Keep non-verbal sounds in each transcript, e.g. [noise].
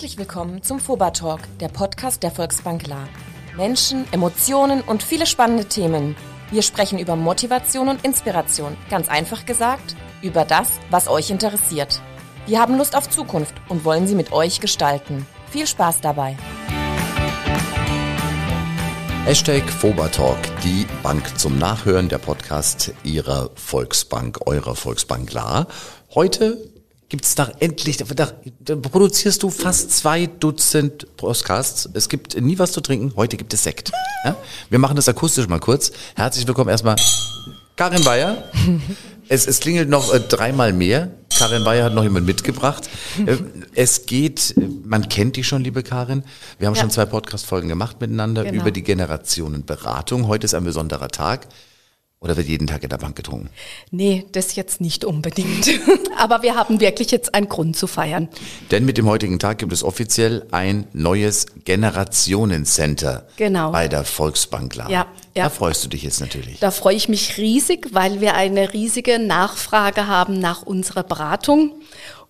Herzlich willkommen zum FOBA Talk, der Podcast der Volksbank La. Menschen, Emotionen und viele spannende Themen. Wir sprechen über Motivation und Inspiration. Ganz einfach gesagt, über das, was euch interessiert. Wir haben Lust auf Zukunft und wollen sie mit euch gestalten. Viel Spaß dabei. Hashtag Fobertalk, die Bank zum Nachhören, der Podcast Ihrer Volksbank, eurer Volksbank La. Heute gibt's da endlich, da, da produzierst du fast zwei Dutzend Podcasts. Es gibt nie was zu trinken, heute gibt es Sekt. Ja? Wir machen das akustisch mal kurz. Herzlich willkommen erstmal Karin Bayer. [laughs] Es, es klingelt noch äh, dreimal mehr. Karin Bayer hat noch jemand mitgebracht. Äh, [laughs] es geht, äh, man kennt die schon, liebe Karin. Wir haben Ja. schon zwei Podcast-Folgen gemacht miteinander Genau. über die Generationenberatung. Heute ist ein besonderer Tag. Oder wird jeden Tag in der Bank getrunken? Nee, das jetzt nicht unbedingt. [laughs] Aber wir haben wirklich jetzt einen Grund zu feiern. Denn mit dem heutigen Tag gibt es offiziell ein neues Generationencenter Genau. bei der Volksbank La. Ja, ja. Da freust du dich jetzt natürlich. Da freue ich mich riesig, weil wir eine riesige Nachfrage haben nach unserer Beratung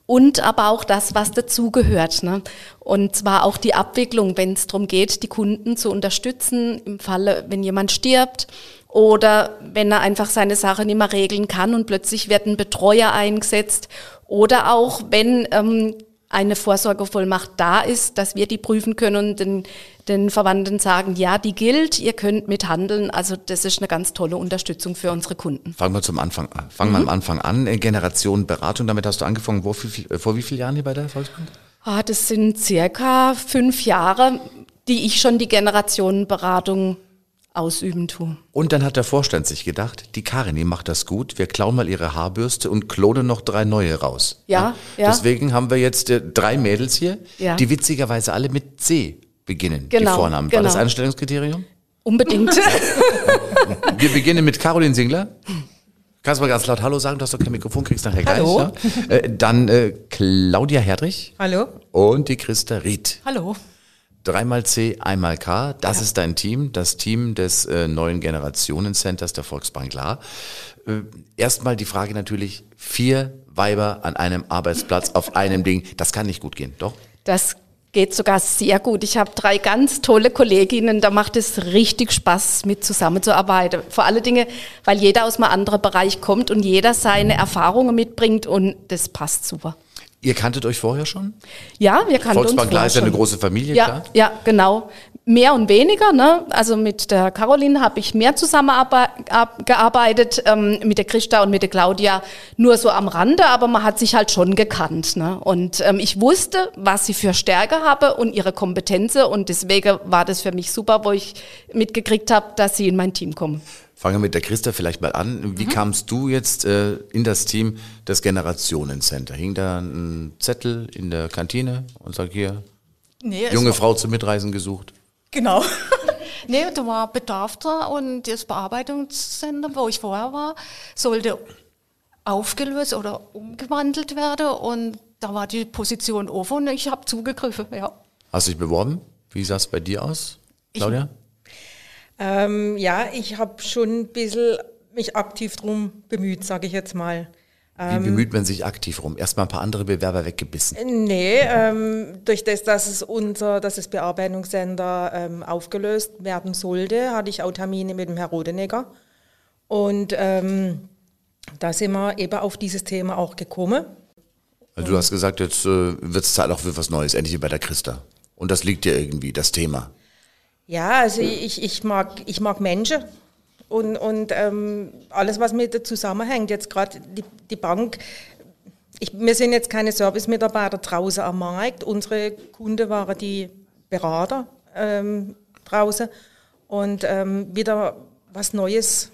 und aber auch das, was dazugehört. Ne? Und zwar auch die Abwicklung, wenn es darum geht, die Kunden zu unterstützen, im Falle, wenn jemand stirbt oder wenn er einfach seine Sache nicht mehr regeln kann und plötzlich wird ein Betreuer eingesetzt oder auch wenn ähm, eine Vorsorgevollmacht da ist, dass wir die prüfen können und den, den Verwandten sagen, ja, die gilt, ihr könnt mithandeln. Also das ist eine ganz tolle Unterstützung für unsere Kunden. Fangen wir zum Anfang an. Fangen wir am Anfang an. Äh, Generationenberatung, damit hast du angefangen. Wo, viel, vor wie vielen Jahren hier bei der Volksbank? Ah, das sind circa fünf Jahre, die ich schon die Generationenberatung ausüben tue. Und dann hat der Vorstand sich gedacht, die Karin, die macht das gut, wir klauen mal ihre Haarbürste und klonen noch drei neue raus. Ja, ja. Deswegen haben wir jetzt äh, drei Mädels hier, Ja. die witzigerweise alle mit C beginnen, die Genau, Vornamen. War das genau. Einstellungskriterium? Unbedingt. [laughs] [laughs] Wir beginnen mit Caroline Singler. Kannst du mal ganz laut Hallo sagen? Du hast doch kein Mikrofon, kriegst nachher Hallo. Ja? Äh, dann äh, Claudia Herdrich Hallo? und die Christa Ried. Hallo. Dreimal C, einmal K. Das ist dein Team, das Team des äh, neuen Generationencenters der Volksbank La. Äh, erstmal die Frage natürlich, vier Weiber an einem Arbeitsplatz auf einem Ding, das kann nicht gut gehen, doch? Das geht sogar sehr gut. Ich habe drei ganz tolle Kolleginnen, da macht es richtig Spaß, mit zusammenzuarbeiten. Vor allen Dingen, weil jeder aus einem anderen Bereich kommt und jeder seine Erfahrungen mitbringt und das passt super. Ihr kanntet euch vorher schon? Ja, wir kannten uns Volksbank La vorher ist ja eine schon. große Familie, Ja, klar. ja, genau. Mehr und weniger. Ne? Also mit der Caroline habe ich mehr zusammengearbeitet, ähm, mit der Christa und mit der Claudia nur so am Rande, aber man hat sich halt schon gekannt. Ne? Und ähm, ich wusste, was sie für Stärke habe und ihre Kompetenzen und deswegen war das für mich super, wo ich mitgekriegt habe, dass sie in mein Team kommen. Fangen wir mit der Christa vielleicht mal an. Wie kamst du jetzt äh, in das Team des Generationencenter? Hing da ein Zettel in der Kantine und sag hier, Nee, junge Frau zum Mitreisen gesucht? Genau. [laughs] nee, da war Bedarf da und das Bearbeitungscenter, wo ich vorher war, sollte aufgelöst oder umgewandelt werden und da war die Position offen und ich habe zugegriffen, ja. Hast du dich beworben? Wie sah es bei dir aus, Claudia? Ähm, ja, ich habe schon ein bisschen mich aktiv drum bemüht, sage ich jetzt mal. Wie bemüht man sich aktiv rum? Erstmal ein paar andere Bewerber weggebissen. Nee, ähm, durch das, dass es unser, dass das Bearbeitungscenter ähm, aufgelöst werden sollte, hatte ich auch Termine mit dem Herrn Rodenegger. Und ähm, da sind wir eben auf dieses Thema auch gekommen. Also du hast gesagt, jetzt äh, wird es Zeit auch für was Neues, endlich bei der Christa. Und das liegt dir irgendwie, das Thema. Ja, also ich, ich, mag, ich mag Menschen und, und ähm, alles, was mit zusammenhängt. Jetzt gerade die, die Bank. Ich, wir sind jetzt keine Servicemitarbeiter draußen am Markt. Unsere Kunden waren die Berater ähm, draußen und ähm, wieder was Neues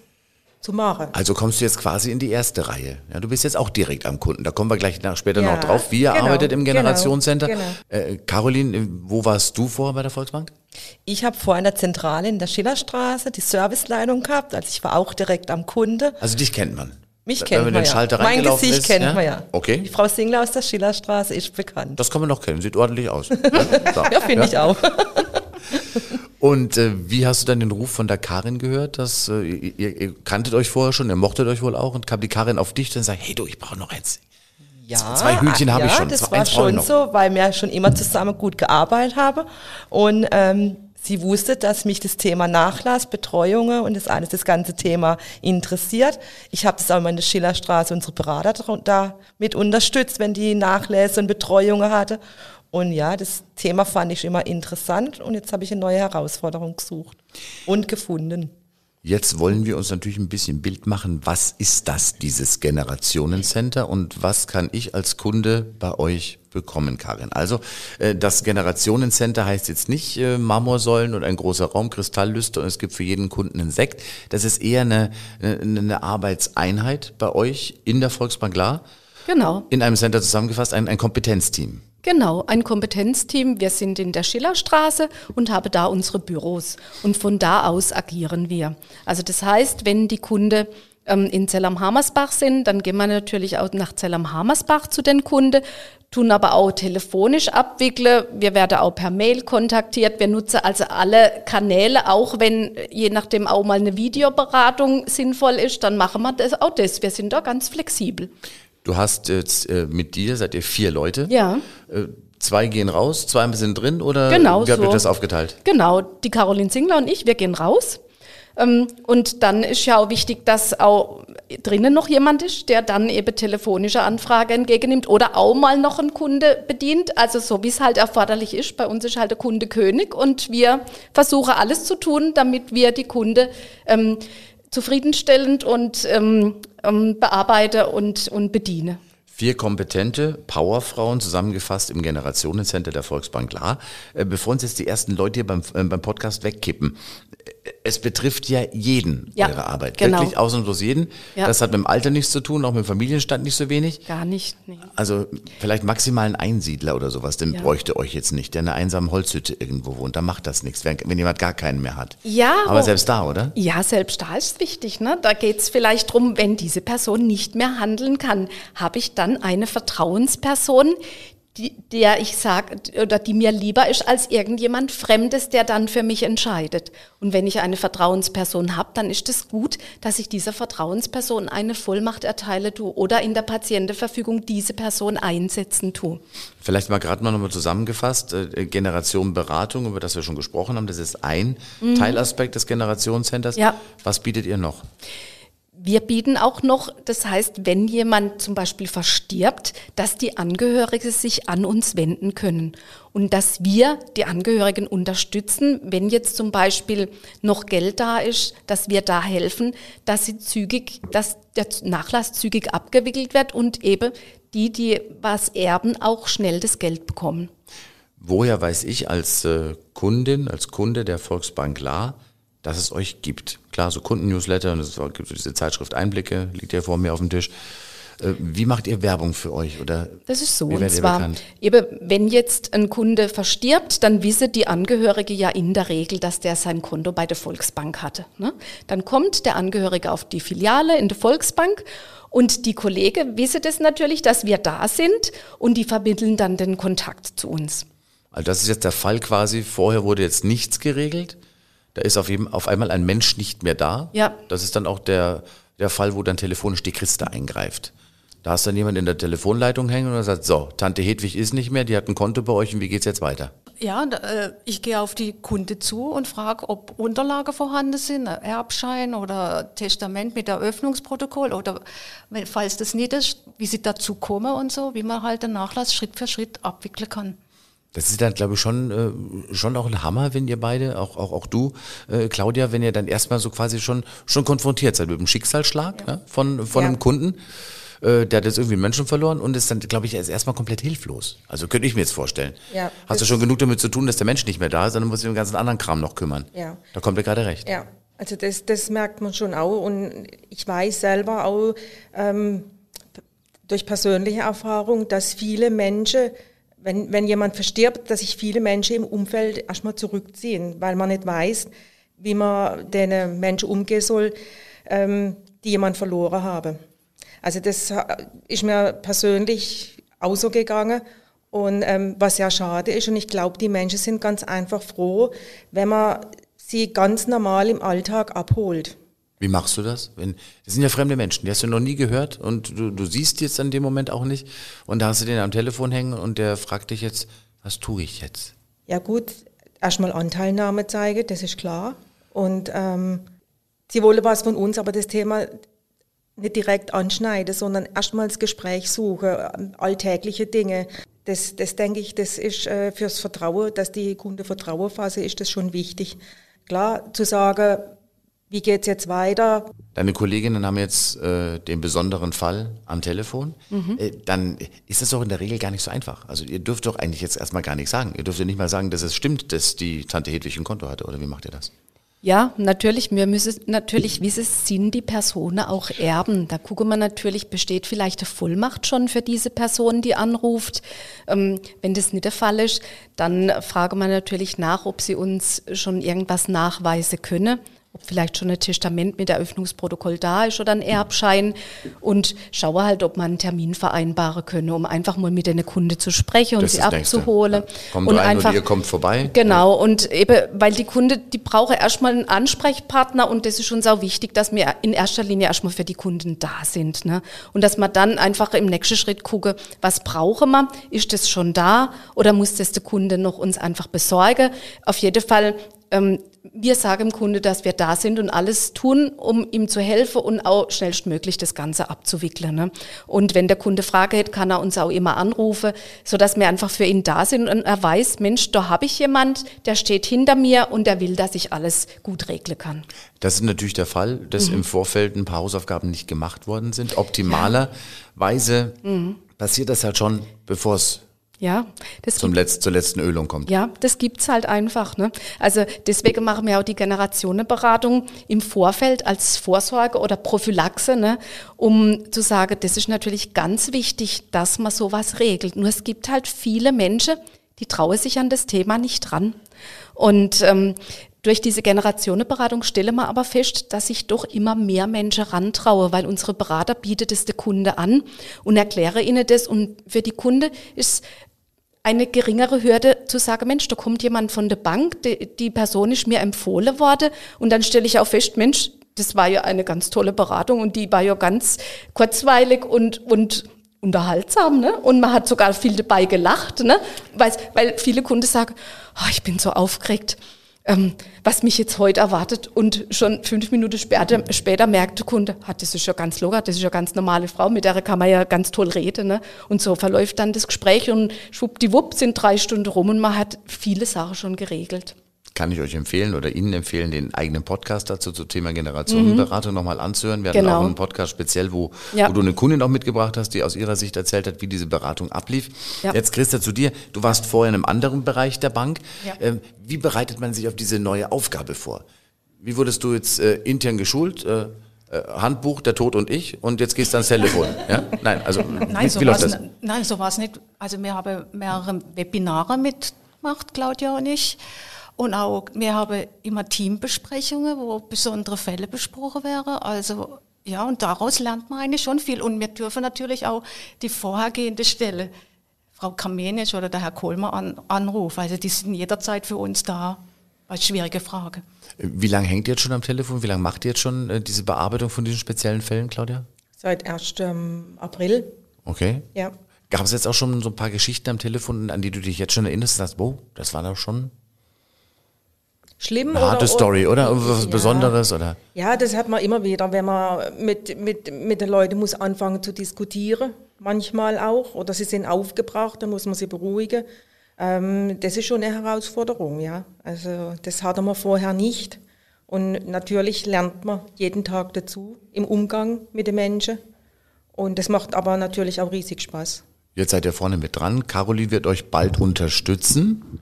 zu machen. Also kommst du jetzt quasi in die erste Reihe. Ja, du bist jetzt auch direkt am Kunden. Da kommen wir gleich nach, später Ja, noch drauf. Wie ihr genau, arbeitet im genau, Generationencenter. genau. Äh, Caroline, wo warst du vorher bei der Volksbank? Ich habe vorher in der Zentrale in der Schillerstraße die Serviceleitung gehabt, also ich war auch direkt am Kunde. Also dich kennt man. Mich kennt man ja. Mein Gesicht ist, kennt ja? man ja. Okay. Die Frau Singler aus der Schillerstraße ist bekannt. Das kann man noch kennen. Sieht ordentlich aus. [laughs] ja. Ja, finde ich auch. [laughs] Und äh, wie hast du dann den Ruf von der Karin gehört? Dass, äh, ihr, ihr kanntet euch vorher schon, ihr mochtet euch wohl auch und kam die Karin auf dich und sagt, hey du, ich brauche noch eins. Ja, Zwei Hühnchen habe ja, ich schon. das Zwei- war schon so, weil wir schon immer zusammen gut gearbeitet haben. Und ähm, sie wusste, dass mich das Thema Nachlass, Betreuungen und das alles, das ganze Thema interessiert. Ich habe das auch immer in der Schillerstraße unsere Berater da mit unterstützt, wenn die Nachlässe und Betreuungen hatte. Und ja, das Thema fand ich immer interessant und jetzt habe ich eine neue Herausforderung gesucht und gefunden. Jetzt wollen wir uns natürlich ein bisschen Bild machen, was ist das, dieses Generationencenter und was kann ich als Kunde bei euch bekommen, Karin? Also äh, das Generationencenter heißt jetzt nicht äh, Marmorsäulen und ein großer Raum, Kristalllüster und es gibt für jeden Kunden einen Sekt. Das ist eher eine, eine, eine Arbeitseinheit bei euch in der Volksbank La, Genau. in einem Center zusammengefasst, ein, ein Kompetenzteam. Genau, ein Kompetenzteam. Wir sind in der Schillerstraße und haben da unsere Büros. Und von da aus agieren wir. Also das heißt, wenn die Kunde ähm, in Zell am Hammersbach sind, dann gehen wir natürlich auch nach Zell am Hammersbach zu den Kunden, tun aber auch telefonisch abwickeln. Wir werden auch per Mail kontaktiert. Wir nutzen also alle Kanäle, auch wenn äh, je nachdem auch mal eine Videoberatung sinnvoll ist, dann machen wir das auch das. Wir sind da ganz flexibel. Du hast jetzt äh, mit dir, seid ihr vier Leute. Ja. Äh, zwei gehen raus, zwei sind drin oder Genau wie habt ihr so. das aufgeteilt? Genau, die Caroline Singler und ich, wir gehen raus. Ähm, Und dann ist ja auch wichtig, dass auch drinnen noch jemand ist, der dann eben telefonische Anfrage entgegennimmt oder auch mal noch einen Kunde bedient. Also so wie es halt erforderlich ist. Bei uns ist halt der Kunde König und wir versuchen alles zu tun, damit wir die Kunde ähm, zufriedenstellend und ähm, ähm, bearbeiten und, und bedienen. Vier kompetente Powerfrauen zusammengefasst im Generationencenter der Volksbank La. Äh, Bevor uns jetzt die ersten Leute hier beim, äh, beim Podcast wegkippen. Es betrifft ja jeden Ja, eure Arbeit. genau. Wirklich ausnahmslos jeden. Ja. Das hat mit dem Alter nichts zu tun, auch mit dem Familienstand nicht so wenig. Gar nicht. Nee. Also vielleicht maximal ein Einsiedler oder sowas, den Ja. bräuchte euch jetzt nicht, der in einer einsamen Holzhütte irgendwo wohnt. Da macht das nichts, wenn, wenn jemand gar keinen mehr hat. Ja, Aber selbst da, oder? Ja, selbst da ist es wichtig. Ne? Da geht es vielleicht drum, wenn diese Person nicht mehr handeln kann, habe ich dann eine Vertrauensperson, die, der ich sage, oder die mir lieber ist als irgendjemand Fremdes, der dann für mich entscheidet. Und wenn ich eine Vertrauensperson habe, dann ist es gut, dass ich dieser Vertrauensperson eine Vollmacht erteile tue oder in der Patientenverfügung diese Person einsetzen tue. Vielleicht mal gerade mal nochmal zusammengefasst, äh, Generation Beratung, über das wir schon gesprochen haben, das ist ein Teilaspekt des Generationencenters. Ja. Was bietet ihr noch? Wir bieten auch noch, das heißt, wenn jemand zum Beispiel verstirbt, dass die Angehörigen sich an uns wenden können und dass wir die Angehörigen unterstützen, wenn jetzt zum Beispiel noch Geld da ist, dass wir da helfen, dass sie zügig, dass der Nachlass zügig abgewickelt wird und eben die, die was erben, auch schnell das Geld bekommen. Woher weiß ich als äh, Kundin, als Kunde der Volksbank La, dass es euch gibt? Klar, so Kundennewsletter und es gibt diese Zeitschrift Einblicke, liegt ja vor mir auf dem Tisch. Äh, wie macht ihr Werbung für euch? Oder Das ist so. Und zwar, bekannt? eben, wenn jetzt ein Kunde verstirbt, dann wissen die Angehörige ja in der Regel, dass der sein Konto bei der Volksbank hatte. Ne? Dann kommt der Angehörige auf die Filiale in der Volksbank und die Kollegen wissen das natürlich, dass wir da sind und die vermitteln dann den Kontakt zu uns. Also das ist jetzt der Fall quasi, vorher wurde jetzt nichts geregelt. Da ist auf, eben, auf einmal ein Mensch nicht mehr da. Ja. Das ist dann auch der, der Fall, wo dann telefonisch die Christa eingreift. Da ist dann jemand in der Telefonleitung hängen und sagt, so, Tante Hedwig ist nicht mehr, die hat ein Konto bei euch und wie geht's jetzt weiter? Ja, äh, ich gehe auf die Kunde zu und frage, ob Unterlagen vorhanden sind, ein Erbschein oder Testament mit Eröffnungsprotokoll oder falls das nicht ist, wie sie dazu kommen und so, wie man halt den Nachlass Schritt für Schritt abwickeln kann. Das ist dann, glaube ich, schon, äh, schon auch ein Hammer, wenn ihr beide, auch, auch, auch du, äh, Claudia, wenn ihr dann erstmal so quasi schon, schon konfrontiert seid mit dem Schicksalsschlag ne, von, von Ja. einem Kunden. Äh, der hat jetzt irgendwie einen Menschen verloren und ist dann, glaube ich, erst erstmal komplett hilflos. Also könnte ich mir jetzt vorstellen. Ja, Hast du schon genug damit zu tun, dass der Mensch nicht mehr da ist, sondern muss sich um den ganzen anderen Kram noch kümmern. Ja. Da kommt er gerade recht. Ja, also das, das merkt man schon auch. Und ich weiß selber auch ähm, durch persönliche Erfahrung, dass viele Menschen, wenn, wenn jemand verstirbt, dass sich viele Menschen im Umfeld erstmal zurückziehen, weil man nicht weiß, wie man den Menschen umgehen soll, ähm, die jemand verloren haben. Also das ha- ist mir persönlich auch so gegangen. Und ähm, was ja schade ist, und ich glaube, die Menschen sind ganz einfach froh, wenn man sie ganz normal im Alltag abholt. Wie machst du das? Wenn, das sind ja fremde Menschen, die hast du noch nie gehört und du, du siehst jetzt in dem Moment auch nicht und da hast du den am Telefon hängen und der fragt dich jetzt, was tue ich jetzt? Ja gut, erstmal Anteilnahme zeigen, das ist klar. Und ähm, sie wollen was von uns, aber das Thema nicht direkt anschneiden, sondern erstmal das Gespräch suchen, alltägliche Dinge. Das, das denke ich, das ist äh, fürs Vertrauen, dass die Kunde Vertrauen fassen, ist das schon wichtig. Klar, zu sagen, wie geht's jetzt weiter? Deine Kolleginnen haben jetzt äh, den besonderen Fall am Telefon. Mhm. Äh, dann ist das doch in der Regel gar nicht so einfach. Also ihr dürft doch eigentlich jetzt erstmal gar nichts sagen. Ihr dürft ja nicht mal sagen, dass es stimmt, dass die Tante Hedwig ein Konto hatte. Oder wie macht ihr das? Ja, natürlich. Wir müssen natürlich wissen, sind die Personen auch Erben. Da gucken wir natürlich, besteht vielleicht eine Vollmacht schon für diese Person, die anruft. Ähm, wenn das nicht der Fall ist, dann fragen wir natürlich nach, ob sie uns schon irgendwas nachweisen können ob vielleicht schon ein Testament mit Eröffnungsprotokoll da ist oder ein Erbschein und schaue halt, ob man einen Termin vereinbaren könne, um einfach mal mit einer Kunde zu sprechen und Das sie abzuholen. Ja. Kommt und rein und ihr kommt vorbei. Genau, und eben, weil die Kunde, die brauche erstmal einen Ansprechpartner und das ist schon sau wichtig, dass wir in erster Linie erstmal für die Kunden da sind. Ne? Und dass man dann einfach im nächsten Schritt gucke, was brauchen wir? Ist das schon da oder muss das der Kunde noch uns einfach besorgen? Auf jeden Fall ähm, wir sagen dem Kunde, dass wir da sind und alles tun, um ihm zu helfen und auch schnellstmöglich das Ganze abzuwickeln. Ne? Und wenn der Kunde Frage hat, kann er uns auch immer anrufen, so dass wir einfach für ihn da sind und er weiß, Mensch, da habe ich jemand, der steht hinter mir und der will, dass ich alles gut regeln kann. Das ist natürlich der Fall, dass mhm. im Vorfeld ein paar Hausaufgaben nicht gemacht worden sind. Optimalerweise mhm. passiert das halt schon, bevor es ja, das zum Letz-, zur letzten Ölung kommt. Ja, das gibt's halt einfach. Ne? Also deswegen machen wir auch die Generationenberatung im Vorfeld als Vorsorge oder Prophylaxe, ne? um zu sagen, das ist natürlich ganz wichtig, dass man sowas regelt. Nur es gibt halt viele Menschen, die trauen sich an das Thema nicht dran. Und ähm, durch diese Generationenberatung stelle man aber fest, dass sich doch immer mehr Menschen rantrauen, weil unsere Berater bietet es der Kunde an und erkläre ihnen das. Und für die Kunde ist eine geringere Hürde zu sagen, Mensch, da kommt jemand von der Bank, die, die Person ist mir empfohlen worden und dann stelle ich auch fest, Mensch, das war ja eine ganz tolle Beratung und die war ja ganz kurzweilig und, und unterhaltsam, ne? Und man hat sogar viel dabei gelacht, ne? Weil, weil viele Kunden sagen, oh, ich bin so aufgeregt ähm, was mich jetzt heute erwartet. Und schon fünf Minuten später, später merkt der Kunde, ah, das ist ja ganz locker, das ist ja ganz normale Frau, mit der kann man ja ganz toll reden. Ne? Und so verläuft dann das Gespräch und schwuppdiwupp sind drei Stunden rum und man hat viele Sachen schon geregelt kann ich euch empfehlen oder Ihnen empfehlen, den eigenen Podcast dazu zum Thema Generationenberatung mhm. nochmal anzuhören. Wir genau. hatten auch einen Podcast speziell, wo, ja. wo du eine Kundin auch mitgebracht hast, die aus ihrer Sicht erzählt hat, wie diese Beratung ablief. Ja. Jetzt Christa zu dir. Du warst vorher in einem anderen Bereich der Bank. Ja. Ähm, wie bereitet man sich auf diese neue Aufgabe vor? Wie wurdest du jetzt äh, intern geschult? Äh, äh Handbuch, der Tod und ich und jetzt gehst du ans Telefon. [laughs] Ja? Nein, also nein, wie, so wie läuft das? Nein, so war es nicht. Also wir haben mehrere Webinare mitgemacht, Claudia und ich. Und auch, wir haben immer Teambesprechungen, wo besondere Fälle besprochen werden. Also, ja, und daraus lernt man eigentlich schon viel. Und wir dürfen natürlich auch die vorhergehende Stelle, Frau Kamenisch oder der Herr Kohlmer an, anrufen. Also, die sind jederzeit für uns da. Als schwierige Frage. Wie lange hängt ihr jetzt schon am Telefon? Wie lange macht ihr jetzt schon äh, diese Bearbeitung von diesen speziellen Fällen, Claudia? Seit 1. Ähm, April. Okay. Ja. Gab es jetzt auch schon so ein paar Geschichten am Telefon, an die du dich jetzt schon erinnerst und sagst, wow, das war doch schon schlimm. Eine harte oder, Story, oder? Irgendwas ja. Besonderes, oder? Ja, das hat man immer wieder, wenn man mit, mit, mit den Leuten muss anfangen zu diskutieren, manchmal auch, oder sie sind aufgebracht, dann muss man sie beruhigen. Ähm, das ist schon eine Herausforderung, ja. Also das hatte man vorher nicht. Und natürlich lernt man jeden Tag dazu im Umgang mit den Menschen. Und das macht aber natürlich auch riesig Spaß. Jetzt seid ihr vorne mit dran. Caroline wird euch bald unterstützen.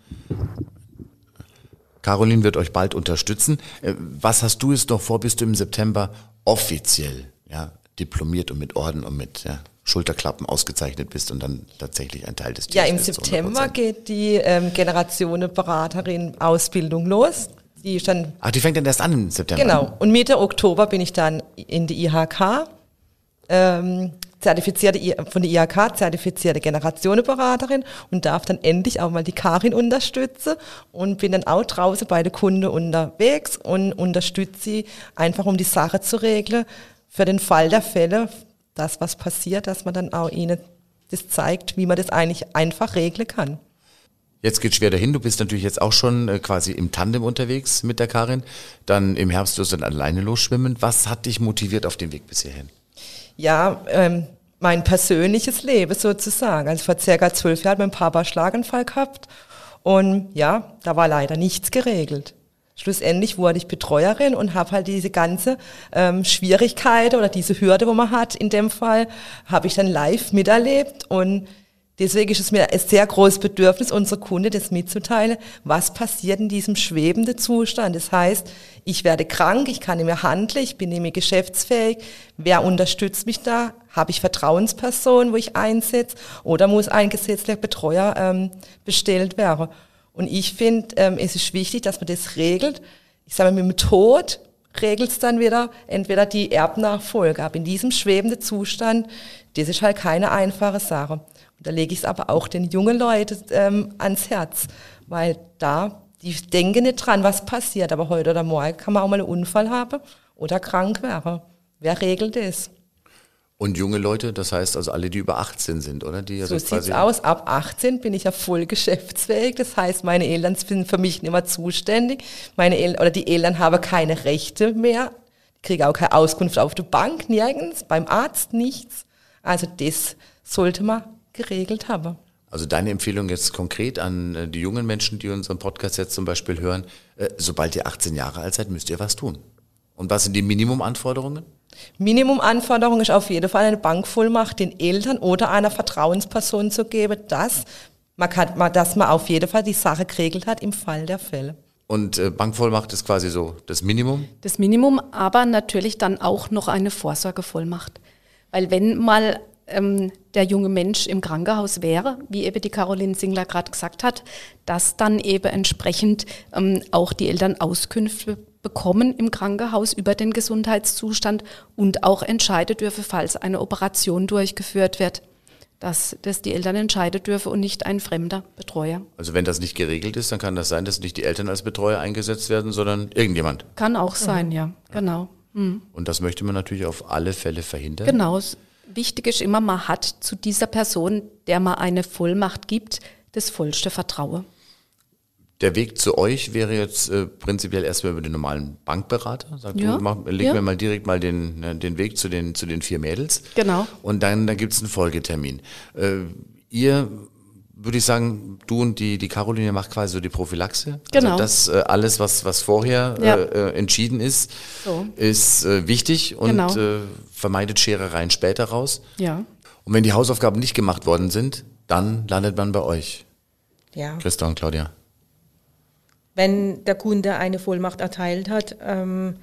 Caroline wird euch bald unterstützen. Äh, was hast du jetzt noch vor, bis du im September offiziell ja, diplomiert und mit Orden und mit ja, Schulterklappen ausgezeichnet bist und dann tatsächlich ein Teil des Teams Ja, im September geht die ähm, Generationenberaterin Ausbildung los. Die schon Ach, die fängt dann erst an im September? Genau. Und Mitte Oktober bin ich dann in die IHK. Ähm, zertifizierte, von der IHK zertifizierte Generationenberaterin und darf dann endlich auch mal die Karin unterstützen und bin dann auch draußen bei der Kunde unterwegs und unterstütze sie einfach, um die Sache zu regeln. Für den Fall der Fälle, das was passiert, dass man dann auch ihnen das zeigt, wie man das eigentlich einfach regeln kann. Jetzt geht schwer dahin. Du bist natürlich jetzt auch schon äh, quasi im Tandem unterwegs mit der Karin. Dann im Herbst wirst du dann alleine losschwimmen. Was hat dich motiviert auf dem Weg bis hierhin? Ja, ähm, mein persönliches Leben sozusagen. Also vor circa zwölf Jahren mein Papa Schlaganfall gehabt und ja, da war leider nichts geregelt. Schlussendlich wurde ich Betreuerin und habe halt diese ganze ähm, Schwierigkeit oder diese Hürde, wo man hat in dem Fall, habe ich dann live miterlebt und Deswegen ist es mir ein sehr großes Bedürfnis, unserer Kunde das mitzuteilen, was passiert in diesem schwebenden Zustand. Das heißt, ich werde krank, ich kann nicht mehr handeln, ich bin nicht mehr geschäftsfähig. Wer unterstützt mich da? Habe ich Vertrauenspersonen, wo ich einsetze? Oder muss ein gesetzlicher Betreuer ähm, bestellt werden? Und ich finde, ähm, es ist wichtig, dass man das regelt. Ich sage mal, mit dem Tod regelt es dann wieder entweder die Erbnachfolge. Aber in diesem schwebenden Zustand, das ist halt keine einfache Sache. Da lege ich es aber auch den jungen Leuten ähm, ans Herz, weil da, die denken nicht dran, was passiert. Aber heute oder morgen kann man auch mal einen Unfall haben oder krank werden. Wer regelt das? Und junge Leute, das heißt also alle, die über 18 sind, oder? Die So also sieht's aus. Ab 18 bin ich ja voll [laughs] geschäftsfähig. Das heißt, meine Eltern sind für mich nicht mehr zuständig. Meine El oder die Eltern haben keine Rechte mehr. Kriege auch keine Auskunft auf der Bank, nirgends, beim Arzt nichts. Also das sollte man geregelt haben. Also deine Empfehlung jetzt konkret an äh, die jungen Menschen, die unseren Podcast jetzt zum Beispiel hören, äh, sobald ihr 18 Jahre alt seid, müsst ihr was tun. Und was sind die Minimumanforderungen? Minimumanforderung ist auf jeden Fall eine Bankvollmacht den Eltern oder einer Vertrauensperson zu geben, dass man, kann, dass man auf jeden Fall die Sache geregelt hat im Fall der Fälle. Und äh, Bankvollmacht ist quasi so das Minimum. Das Minimum, aber natürlich dann auch noch eine Vorsorgevollmacht. Weil wenn mal ähm, der junge Mensch im Krankenhaus wäre, wie eben die Caroline Singler gerade gesagt hat, dass dann eben entsprechend ähm, auch die Eltern Auskünfte bekommen im Krankenhaus über den Gesundheitszustand und auch entscheiden dürfen, falls eine Operation durchgeführt wird, dass das die Eltern entscheiden dürfen und nicht ein fremder Betreuer. Also wenn das nicht geregelt ist, dann kann das sein, dass nicht die Eltern als Betreuer eingesetzt werden, sondern irgendjemand. Kann auch sein, ja, genau. Und das möchte man natürlich auf alle Fälle verhindern. Genau. Wichtig ist immer, man hat zu dieser Person, der man eine Vollmacht gibt, das vollste Vertrauen. Der Weg zu euch wäre jetzt äh, prinzipiell erstmal über den normalen Bankberater. Sagt Ja, du, mach, leg ja. mir mal direkt mal den, äh, den Weg zu den, zu den vier Mädels. Genau. Und dann, dann gibt's einen Folgetermin. Äh, ihr, würde ich sagen, du und die, die Caroline macht quasi so die Prophylaxe. Genau. Also das äh, alles, was, was vorher Ja. äh, äh, entschieden ist, So. ist äh, wichtig und Genau. äh, vermeidet Scherereien später raus. Ja. Und wenn die Hausaufgaben nicht gemacht worden sind, dann landet man bei euch. Ja. Christa und Claudia. Wenn der Kunde eine Vollmacht erteilt hat, ähm,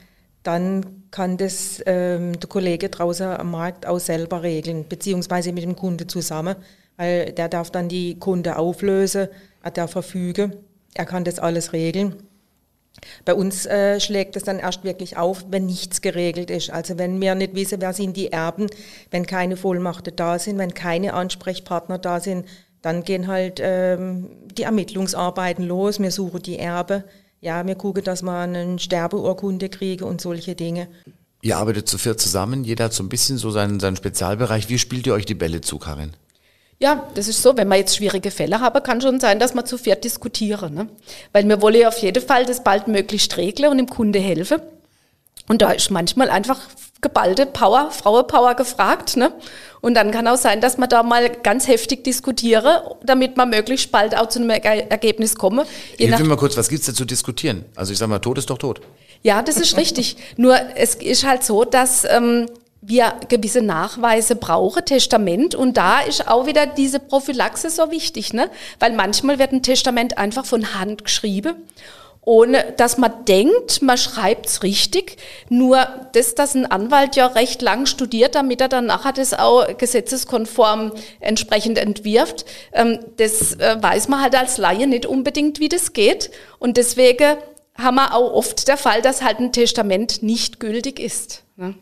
dann kann das ähm, der Kollege draußen am Markt auch selber regeln, beziehungsweise mit dem Kunde zusammen, weil der darf dann die Kunde auflösen, er darf verfügen, er kann das alles regeln. Bei uns äh, schlägt es dann erst wirklich auf, wenn nichts geregelt ist. Also wenn wir nicht wissen, wer sind die Erben, wenn keine Vollmachten da sind, wenn keine Ansprechpartner da sind, dann gehen halt ähm, die Ermittlungsarbeiten los. Wir suchen die Erbe. Ja, wir gucken, dass wir eine Sterbeurkunde kriegen und solche Dinge. Ihr arbeitet zu viert zusammen, jeder hat so ein bisschen so seinen, seinen Spezialbereich. Wie spielt ihr euch die Bälle zu, Karin? Ja, das ist so, wenn man jetzt schwierige Fälle haben, kann schon sein, dass man zu viert diskutieren. Ne? Weil wir wollen ja auf jeden Fall das baldmöglichst regeln und dem Kunde helfen. Und da ist manchmal einfach geballte Power, Frauenpower gefragt. Ne? Und dann kann auch sein, dass man da mal ganz heftig diskutiere, damit man möglichst bald auch zu einem Erge- Ergebnis komme. Je Ich nach will mal kurz, was gibt's da zu diskutieren? Also ich sag mal, Tod ist doch tot. Ja, das ist richtig. Nur es ist halt so, dass ähm, wir gewisse Nachweise brauchen, Testament. Und da ist auch wieder diese Prophylaxe so wichtig, ne? Weil manchmal wird ein Testament einfach von Hand geschrieben. Ohne dass man denkt, man schreibt's richtig. Nur das, dass ein Anwalt ja recht lang studiert, damit er dann nachher das auch gesetzeskonform entsprechend entwirft, ähm, das äh, weiß man halt als Laie nicht unbedingt, wie das geht. Und deswegen haben wir auch oft der Fall, dass halt ein Testament nicht gültig ist. Ne?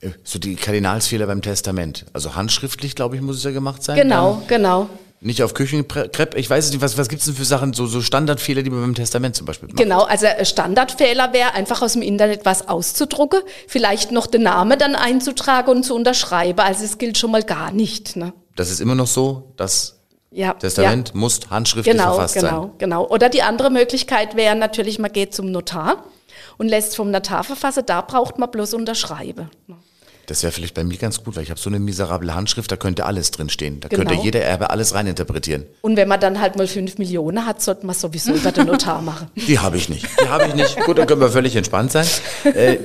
Äh, So die Kardinalsfehler beim Testament. Also handschriftlich, glaube ich, muss es ja gemacht sein. Genau, genau. Nicht auf Küchenkrepp. Ich weiß es nicht, was, was gibt es denn für Sachen, so, so Standardfehler, die man beim Testament zum Beispiel macht? Genau, also ein Standardfehler wäre einfach aus dem Internet was auszudrucken, vielleicht noch den Namen dann einzutragen und zu unterschreiben. Also es gilt schon mal gar nicht. Ne? Das ist immer noch so, das Ja, Testament ja. muss handschriftlich Genau, verfasst genau, sein. genau. Oder die andere Möglichkeit wäre natürlich, man geht zum Notar und lässt vom Notar verfassen. Da braucht man bloß unterschreiben. Das wäre vielleicht bei mir ganz gut, weil ich habe so eine miserable Handschrift, da könnte alles drinstehen. Da Genau. könnte jeder Erbe alles reininterpretieren. Und wenn man dann halt mal fünf Millionen hat, sollte man sowieso über den Notar machen. [laughs] Die habe ich nicht. Die habe ich nicht. Gut, dann können wir völlig entspannt sein. Äh,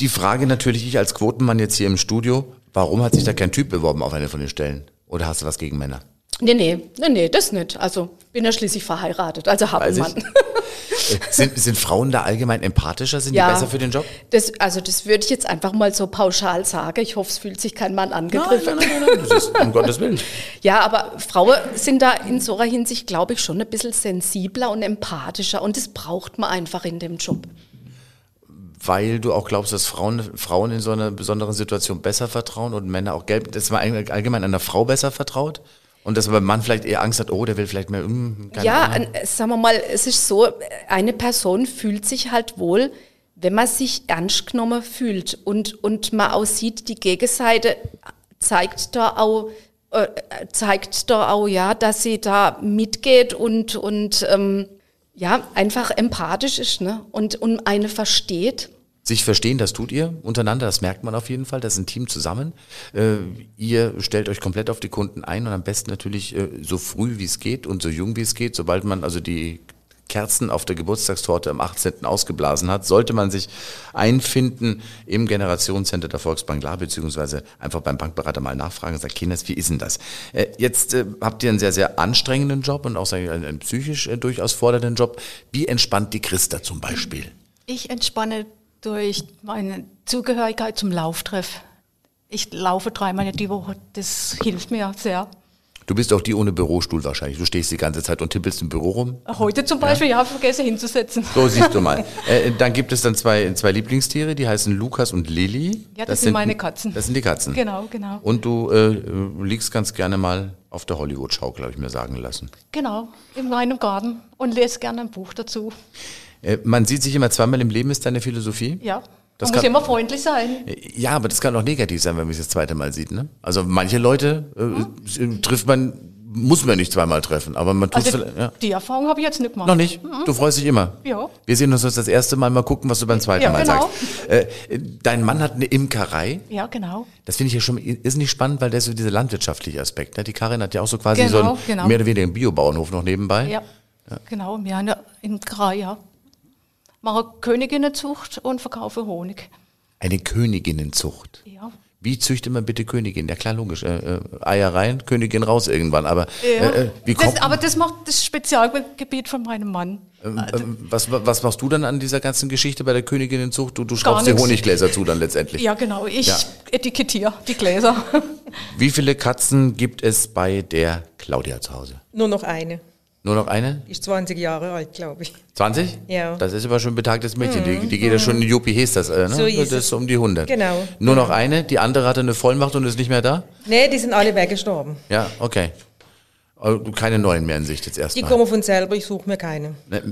die Frage natürlich, ich als Quotenmann jetzt hier im Studio, warum hat sich da kein Typ beworben auf eine von den Stellen? Oder hast du was gegen Männer? Nee, nee, nee, nee, das nicht. Also bin ja schließlich verheiratet, also habe einen. Mann. [laughs] Äh, Sind, sind Frauen da allgemein empathischer? Sind Ja. die besser für den Job? Das, also das würde ich jetzt einfach mal so pauschal sagen. Ich hoffe, es fühlt sich kein Mann angegriffen. nein, nein, nein, das ist, um Gottes Willen. [laughs] Ja, aber Frauen sind da in so einer Hinsicht, glaube ich, schon ein bisschen sensibler und empathischer. Und das braucht man einfach in dem Job. Weil du auch glaubst, dass Frauen, Frauen in so einer besonderen Situation besser vertrauen und Männer auch gelb, dass man allgemein einer Frau besser vertraut? Und dass man vielleicht eher Angst hat, oh, der will vielleicht mehr, mm, keine ja, Ahnung. sagen wir mal, es ist so, eine Person fühlt sich halt wohl, wenn man sich ernst genommen fühlt und, und man auch sieht, die Gegenseite zeigt da auch, äh, zeigt da auch, ja, dass sie da mitgeht und, und ähm, ja, einfach empathisch ist ne? und, und eine versteht. Sich verstehen, das tut ihr untereinander, das merkt man auf jeden Fall. Das ist ein Team zusammen. Äh, ihr stellt euch komplett auf die Kunden ein und am besten natürlich äh, so früh wie es geht und so jung wie es geht. Sobald man also die Kerzen auf der Geburtstagstorte am 18. ausgeblasen hat, sollte man sich einfinden im Generationscenter der Volksbank La, beziehungsweise einfach beim Bankberater mal nachfragen und sagen, Kinders, wie ist denn das? Äh, jetzt äh, habt ihr einen sehr, sehr anstrengenden Job und auch einen psychisch äh, durchaus fordernden Job. Wie entspannt die Christa zum Beispiel? Ich entspanne durch meine Zugehörigkeit zum Lauftreff. Ich laufe dreimal die Woche, das hilft mir sehr. Du bist auch die ohne Bürostuhl wahrscheinlich. Du stehst die ganze Zeit und tippelst im Büro rum. Heute zum Beispiel, ja, vergesse hinzusetzen. So siehst du mal. [laughs] äh, dann gibt es dann zwei, zwei Lieblingstiere, die heißen Lukas und Lilly. Ja, das sind meine Katzen. Das sind die Katzen. Genau, genau. Und du äh, liegst ganz gerne mal auf der Hollywood-Schaukel, habe ich mir sagen lassen. Genau, in meinem Garten und lese gerne ein Buch dazu. Äh, man sieht sich immer zweimal im Leben, ist deine Philosophie? Ja, Das man muss kann- immer freundlich sein. Äh, Ja, aber das kann auch negativ sein, wenn man sich das zweite Mal sieht. Ne? Also manche Leute äh, trifft man, muss man nicht zweimal treffen, aber man tut Also. Ja. die Erfahrung habe ich jetzt nicht gemacht. Noch nicht? Du freust dich immer? Ja. Wir sehen uns jetzt das erste Mal, mal gucken, was du beim zweiten Ja, Mal genau. sagst. Äh, dein Mann hat eine Imkerei. Ja, genau. Das finde ich ja schon ist nicht spannend, weil der so dieser landwirtschaftliche Aspekt. Ne? Die Karin hat ja auch so quasi so Genau, einen genau. mehr oder weniger einen Biobauernhof noch nebenbei. Ja, genau. Wir haben ja in Grai, ja. Mache Königinnenzucht und verkaufe Honig. Eine Königinnenzucht. Ja. Wie züchtet man bitte Königin? Ja klar, logisch. Äh, äh, Eier rein, Königin raus irgendwann. Aber Ja. äh, äh, wie kommt, das, aber das macht das Spezialgebiet von meinem Mann. ähm, ähm, was, was machst du dann an dieser ganzen Geschichte bei der Königinnenzucht? Du, du schraubst dir nichts. Honiggläser zu dann letztendlich. Ja, genau. Ich Ja. etikettiere die Gläser. Wie viele Katzen gibt es bei der Claudia zu Hause? Nur noch eine. Nur noch eine? Die ist 20 Jahre alt, glaube ich. 20? Ja. Das ist aber schon ein betagtes Mädchen. Die, die geht ja schon in Juppie Hes das, äh, ne? So ist das ist um die 100. Genau. Nur noch eine, die andere hatte eine Vollmacht und ist nicht mehr da? Nee, die sind alle weggestorben. Ja, okay. Aber Keine neuen mehr in Sicht jetzt Die erstmal. kommen von selber, ich suche mir keine. Ne,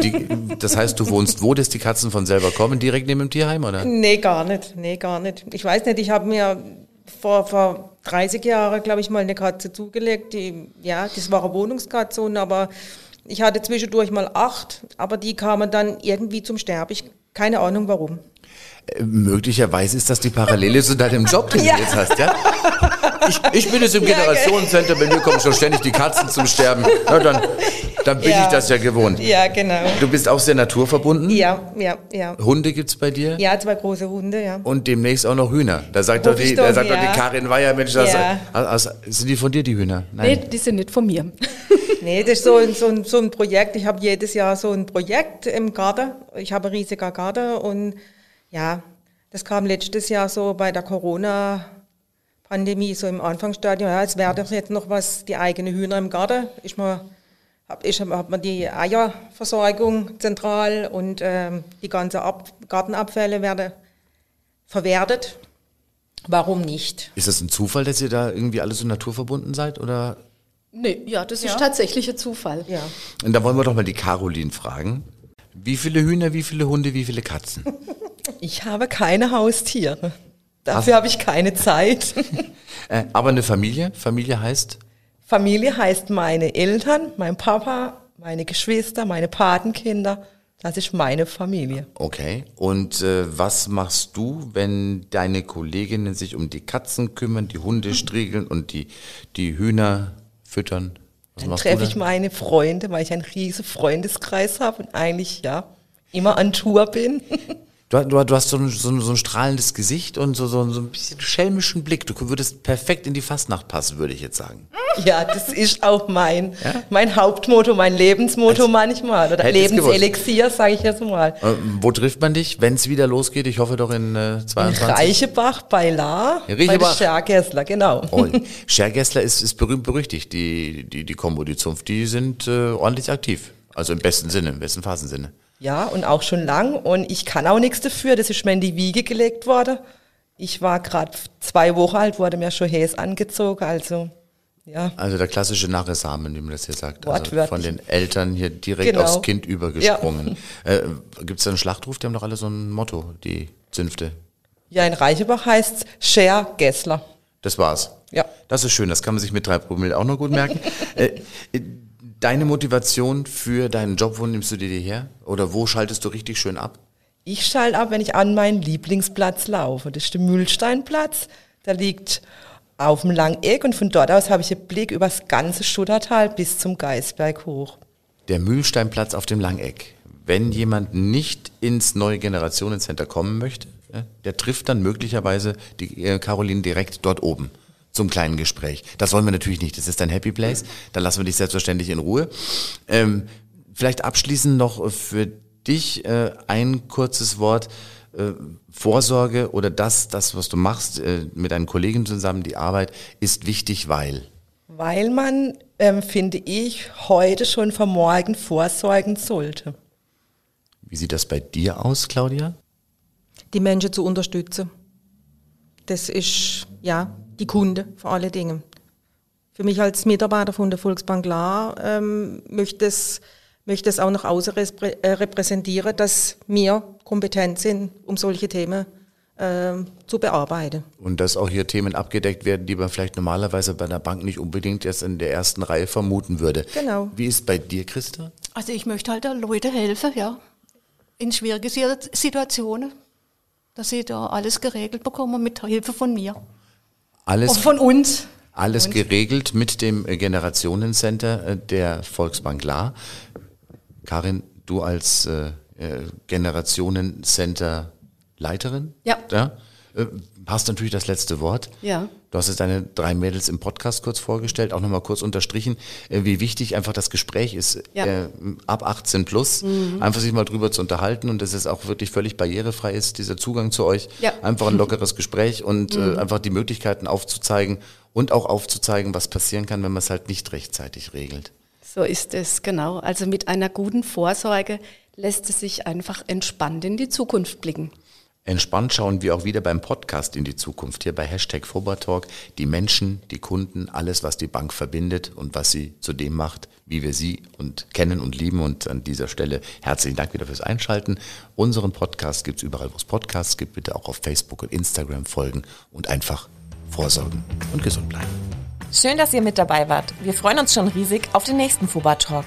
Die, das heißt, du wohnst wo, dass die Katzen von selber kommen? Direkt neben dem Tierheim, oder? Nee, gar nicht. Nee, gar nicht. Ich weiß nicht, ich habe mir vor, vor 30 Jahren, glaube ich, mal eine Katze zugelegt. Die, ja, das war eine Wohnungskatze, aber ich hatte zwischendurch mal acht, aber die kamen dann irgendwie zum Sterben. Ich, keine Ahnung warum. Möglicherweise ist das die Parallele zu deinem Job, den Ja. du jetzt hast, ja? Ich, ich bin jetzt im [laughs] Ja, Generationscenter, bei mir kommen schon ständig die Katzen zum Sterben. Na, dann, dann bin Ja. ich das ja gewohnt. Ja, genau. Du bist auch sehr naturverbunden. Ja, ja, ja. Hunde gibt's bei dir? Ja, zwei große Hunde, ja. Und demnächst auch noch Hühner. Da sagt, doch die, da sagt doch die Karin Weyer, Mensch, das, also, sind die von dir, die Hühner? Nee, die sind nicht von mir. [laughs] Nee, das ist so ein, so ein, so ein Projekt. Ich habe jedes Jahr so ein Projekt im Garten. Ich habe einen riesigen Garten und ja, das kam letztes Jahr so bei der Corona-Pandemie so im Anfangsstadium. Ja, es wäre doch jetzt noch was, die eigene Hühner im Garten. Ich mal, hab, ich, hat man die Eierversorgung zentral und ähm, die ganzen Ab Gartenabfälle werden verwertet. Warum nicht? Ist das ein Zufall, dass ihr da irgendwie alle so naturverbunden seid? Oder? Nee, ja, das ist tatsächlich ein Zufall. Ja. Und da wollen wir doch mal die Caroline fragen. Wie viele Hühner, wie viele Hunde, wie viele Katzen? [laughs] Ich habe keine Haustiere. Dafür habe ich keine Zeit. [laughs] äh, aber eine Familie? Familie heißt? Familie heißt meine Eltern, mein Papa, meine Geschwister, meine Patenkinder. Das ist meine Familie. Okay. Und äh, was machst du, wenn deine Kolleginnen sich um die Katzen kümmern, die Hunde striegeln und die, die Hühner füttern? Dann treffe ich meine Freunde, weil ich einen riesen Freundeskreis habe und eigentlich, ja, immer an Tour bin. [laughs] Du, du, du hast so ein, so, ein, so ein strahlendes Gesicht und so, so, so ein bisschen schelmischen Blick. Du würdest perfekt in die Fastnacht passen, würde ich jetzt sagen. Ja, das ist auch mein, mein Hauptmotto, mein Lebensmotto manchmal. Oder. Lebenselixier, sage ich jetzt mal. Äh, wo trifft man dich, wenn es wieder losgeht? Ich hoffe doch in äh, 22. Reichebach bei La, Ja, bei Riechebach. der Schergessler, genau. Oh, [laughs] Schergessler ist, ist berühmt berüchtigt. Die, die, die Kombo, die Zunft, die sind äh, ordentlich aktiv. Also im besten Sinne, im besten Phasensinne. Ja, und auch schon lang. Und ich kann auch nichts dafür. Das ist mir in die Wiege gelegt worden. Ich war gerade zwei Wochen alt, wurde mir schon Häs angezogen. Also, ja. Also der klassische Nachressamen, wie man das hier sagt. Also von den Eltern hier direkt Genau. aufs Kind übergesprungen. [laughs] Äh, Gibt es da einen Schlachtruf? Die haben doch alle so ein Motto, die Zünfte. Ja, in Reichebach heißt Schergessler. Das war's. Ja. Das ist schön, das kann man sich mit drei Promille auch noch gut merken. [laughs] äh, deine Motivation für deinen Job, wo nimmst du dir die her? Oder wo schaltest du richtig schön ab? Ich schalte ab, wenn ich an meinen Lieblingsplatz laufe. Das ist der Mühlsteinplatz. Der liegt auf dem Langeck und von dort aus habe ich einen Blick über das ganze Schuttertal bis zum Geisberg hoch. Der Mühlsteinplatz auf dem Langeck. Wenn jemand nicht ins neue Generationencenter kommen möchte, ne, der trifft dann möglicherweise die äh, Caroline direkt dort oben zum kleinen Gespräch. Das wollen wir natürlich nicht. Das ist dein Happy Place. Da lassen wir dich selbstverständlich in Ruhe. Ähm, vielleicht abschließend noch für dich äh, ein kurzes Wort. Äh, Vorsorge oder das, das, was du machst äh, mit deinen Kollegen zusammen, die Arbeit, ist wichtig, weil. Weil man, ähm, finde ich, heute schon vor morgen vorsorgen sollte. Wie sieht das bei dir aus, Claudia? Die Menschen zu unterstützen. Das ist, ja, die Kunde vor allen Dingen. Für mich als Mitarbeiter von der Volksbank La ähm, möchte es möchte es auch nach außen äh, repräsentieren, dass wir kompetent sind, um solche Themen ähm, zu bearbeiten. Und dass auch hier Themen abgedeckt werden, die man vielleicht normalerweise bei einer Bank nicht unbedingt erst in der ersten Reihe vermuten würde. Genau. Wie ist bei dir, Christa? Also ich möchte halt den Leuten helfen, ja. In schwierigen Si- Situationen. Dass sie da alles geregelt bekommen mit Hilfe von mir. Alles, Und von uns. alles geregelt mit dem äh, Generationencenter äh, der Volksbank La. Karin, du als äh, äh, Generationencenter-Leiterin? Ja. ja? Äh, hast natürlich das letzte Wort. Ja. Du hast jetzt deine drei Mädels im Podcast kurz vorgestellt, auch nochmal kurz unterstrichen, äh, wie wichtig einfach das Gespräch ist, Ja. äh, ab 18 plus, einfach sich mal drüber zu unterhalten und dass es auch wirklich völlig barrierefrei ist, dieser Zugang zu euch. Ja. Einfach ein lockeres Gespräch und äh, einfach die Möglichkeiten aufzuzeigen und auch aufzuzeigen, was passieren kann, wenn man es halt nicht rechtzeitig regelt. So ist es, genau. Also mit einer guten Vorsorge lässt es sich einfach entspannt in die Zukunft blicken. Entspannt schauen wir auch wieder beim Podcast in die Zukunft, hier bei Hashtag Fobertalk. Die Menschen, die Kunden, alles, was die Bank verbindet und was sie zu dem macht, wie wir sie und kennen und lieben. Und an dieser Stelle herzlichen Dank wieder fürs Einschalten. Unseren Podcast gibt's überall, wo es Podcasts gibt. Bitte auch auf Facebook und Instagram folgen und einfach vorsorgen und gesund bleiben. Schön, dass ihr mit dabei wart. Wir freuen uns schon riesig auf den nächsten Fuba Talk.